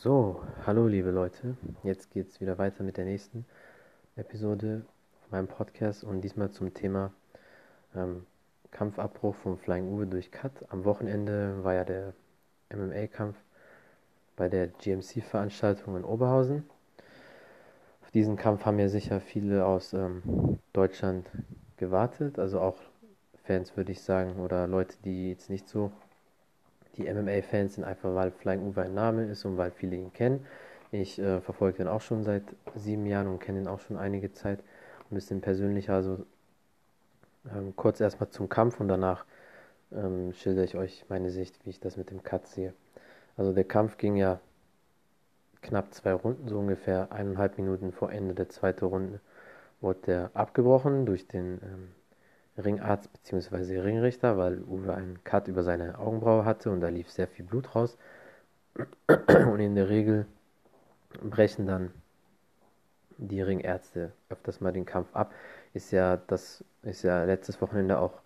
So, hallo liebe Leute. Jetzt geht es wieder weiter mit der nächsten Episode von meinem Podcast und diesmal zum Thema ähm, Kampfabbruch von Flying Uwe durch Cut. Am Wochenende war ja der MMA-Kampf bei der GMC-Veranstaltung in Oberhausen. Auf diesen Kampf haben ja sicher viele aus ähm, Deutschland gewartet, also auch Fans würde ich sagen oder Leute, die jetzt nicht so die MMA-Fans sind, einfach weil Flying Uwe ein Name ist und weil viele ihn kennen. Ich äh, verfolge den auch schon seit sieben Jahren und kenne ihn auch schon einige Zeit. Ein bisschen persönlicher, also ähm, kurz erstmal zum Kampf und danach ähm, schildere ich euch meine Sicht, wie ich das mit dem Cut sehe. Also der Kampf ging ja knapp zwei Runden, so ungefähr eineinhalb Minuten vor Ende der zweiten Runde wurde der abgebrochen durch den ähm, Ringarzt bzw. Ringrichter, weil Uwe einen Cut über seine Augenbraue hatte und da lief sehr viel Blut raus. Und in der Regel brechen dann die Ringärzte öfters mal den Kampf ab. Ist ja das ist ja letztes Wochenende auch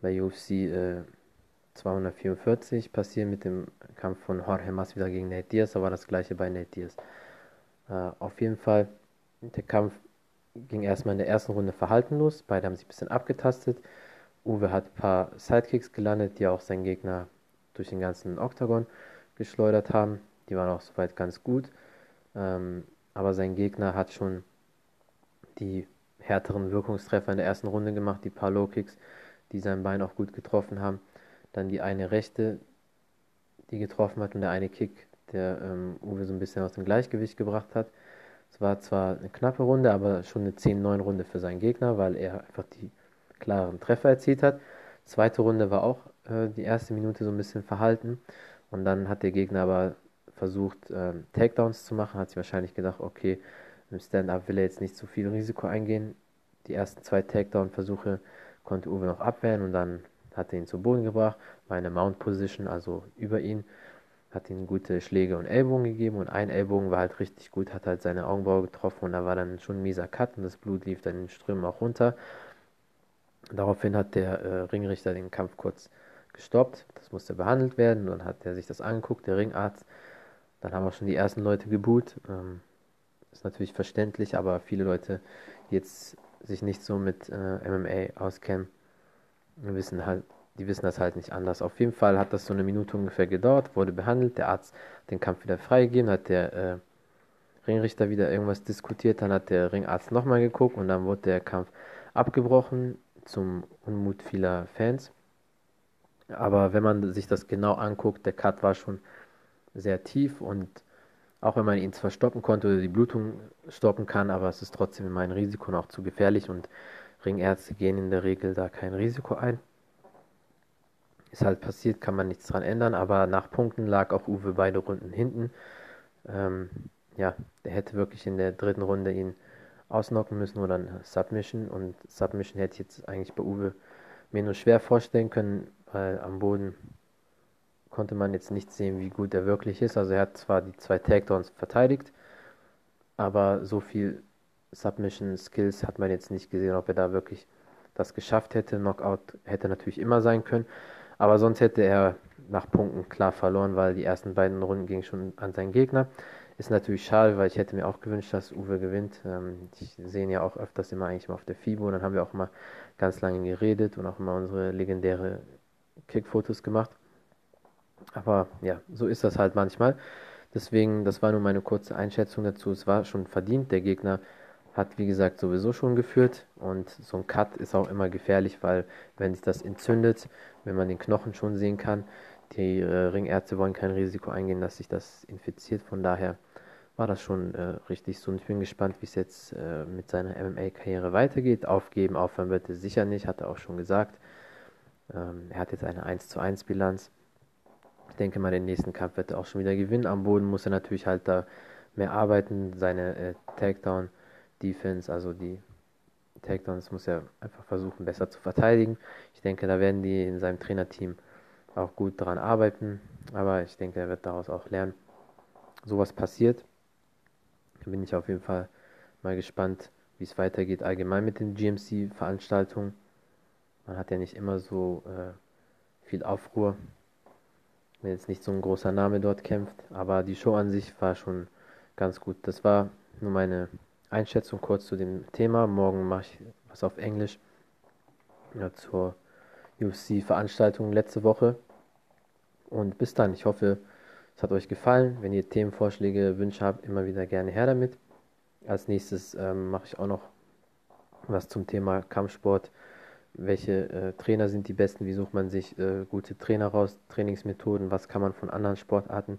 bei UFC äh, 244 passiert mit dem Kampf von Jorge Masvidal gegen Nate Diaz, aber das gleiche bei Nate Diaz. Äh, auf jeden Fall der Kampf ging erstmal in der ersten Runde verhaltenlos. Beide haben sich ein bisschen abgetastet. Uwe hat ein paar Sidekicks gelandet, die auch seinen Gegner durch den ganzen Oktagon geschleudert haben. Die waren auch soweit ganz gut. Ähm, aber sein Gegner hat schon die härteren Wirkungstreffer in der ersten Runde gemacht, die paar Low-Kicks, die sein Bein auch gut getroffen haben. Dann die eine rechte, die getroffen hat und der eine Kick, der ähm, Uwe so ein bisschen aus dem Gleichgewicht gebracht hat. Es war zwar eine knappe Runde, aber schon eine 10-9-Runde für seinen Gegner, weil er einfach die klaren Treffer erzielt hat. Zweite Runde war auch äh, die erste Minute so ein bisschen verhalten. Und dann hat der Gegner aber versucht, äh, Takedowns zu machen. Hat sich wahrscheinlich gedacht, okay, im Stand-Up will er jetzt nicht zu viel Risiko eingehen. Die ersten zwei Takedown-Versuche konnte Uwe noch abwehren und dann hat er ihn zu Boden gebracht, war in der Mount Position, also über ihn hat ihm gute Schläge und Ellbogen gegeben und ein Ellbogen war halt richtig gut, hat halt seine Augenbraue getroffen und da war dann schon ein mieser Cut und das Blut lief dann in Strömen auch runter. Daraufhin hat der äh, Ringrichter den Kampf kurz gestoppt, das musste behandelt werden, dann hat er sich das angeguckt, der Ringarzt. Dann haben auch schon die ersten Leute geboot. Ähm, ist natürlich verständlich, aber viele Leute, die jetzt sich nicht so mit äh, MMA auskennen, wissen halt, die wissen das halt nicht anders. Auf jeden Fall hat das so eine Minute ungefähr gedauert, wurde behandelt, der Arzt hat den Kampf wieder freigegeben, hat der äh, Ringrichter wieder irgendwas diskutiert, dann hat der Ringarzt nochmal geguckt und dann wurde der Kampf abgebrochen zum Unmut vieler Fans. Aber wenn man sich das genau anguckt, der Cut war schon sehr tief und auch wenn man ihn zwar stoppen konnte oder die Blutung stoppen kann, aber es ist trotzdem immer ein Risiko und auch zu gefährlich und Ringärzte gehen in der Regel da kein Risiko ein. Ist halt passiert, kann man nichts dran ändern, aber nach Punkten lag auch Uwe beide Runden hinten. Ähm, ja, der hätte wirklich in der dritten Runde ihn ausnocken müssen oder ein Submission und Submission hätte ich jetzt eigentlich bei Uwe mir nur schwer vorstellen können, weil am Boden konnte man jetzt nicht sehen, wie gut er wirklich ist. Also er hat zwar die zwei Takedowns verteidigt, aber so viel Submission Skills hat man jetzt nicht gesehen, ob er da wirklich das geschafft hätte. Knockout hätte natürlich immer sein können. Aber sonst hätte er nach Punkten klar verloren, weil die ersten beiden Runden gingen schon an seinen Gegner. Ist natürlich schade, weil ich hätte mir auch gewünscht, dass Uwe gewinnt. Ähm, ich sehe ihn ja auch öfters immer eigentlich mal auf der FIBO. Und dann haben wir auch mal ganz lange geredet und auch immer unsere legendäre Kickfotos gemacht. Aber ja, so ist das halt manchmal. Deswegen, das war nur meine kurze Einschätzung dazu. Es war schon verdient. Der Gegner hat, wie gesagt, sowieso schon geführt. Und so ein Cut ist auch immer gefährlich, weil wenn sich das entzündet, wenn man den Knochen schon sehen kann, die äh, Ringärzte wollen kein Risiko eingehen, dass sich das infiziert. Von daher war das schon äh, richtig so. Und ich bin gespannt, wie es jetzt äh, mit seiner MMA-Karriere weitergeht. Aufgeben, aufhören wird er sicher nicht, hat er auch schon gesagt. Ähm, er hat jetzt eine 1 zu 1 Bilanz. Ich denke mal, den nächsten Kampf wird er auch schon wieder gewinnen. Am Boden muss er natürlich halt da mehr arbeiten, seine äh, Takedown Defense, also die Takedowns, muss er einfach versuchen, besser zu verteidigen. Ich denke, da werden die in seinem Trainerteam auch gut daran arbeiten, aber ich denke, er wird daraus auch lernen. Sowas passiert. Da bin ich auf jeden Fall mal gespannt, wie es weitergeht allgemein mit den GMC-Veranstaltungen. Man hat ja nicht immer so äh, viel Aufruhr. wenn jetzt nicht so ein großer Name dort kämpft, aber die Show an sich war schon ganz gut. Das war nur meine Einschätzung kurz zu dem Thema. Morgen mache ich was auf Englisch ja, zur UFC-Veranstaltung letzte Woche. Und bis dann. Ich hoffe, es hat euch gefallen. Wenn ihr Themenvorschläge, Wünsche habt, immer wieder gerne her damit. Als nächstes ähm, mache ich auch noch was zum Thema Kampfsport. Welche äh, Trainer sind die besten? Wie sucht man sich äh, gute Trainer raus? Trainingsmethoden? Was kann man von anderen Sportarten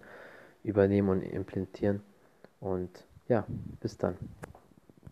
übernehmen und implementieren? Und ja, bis dann.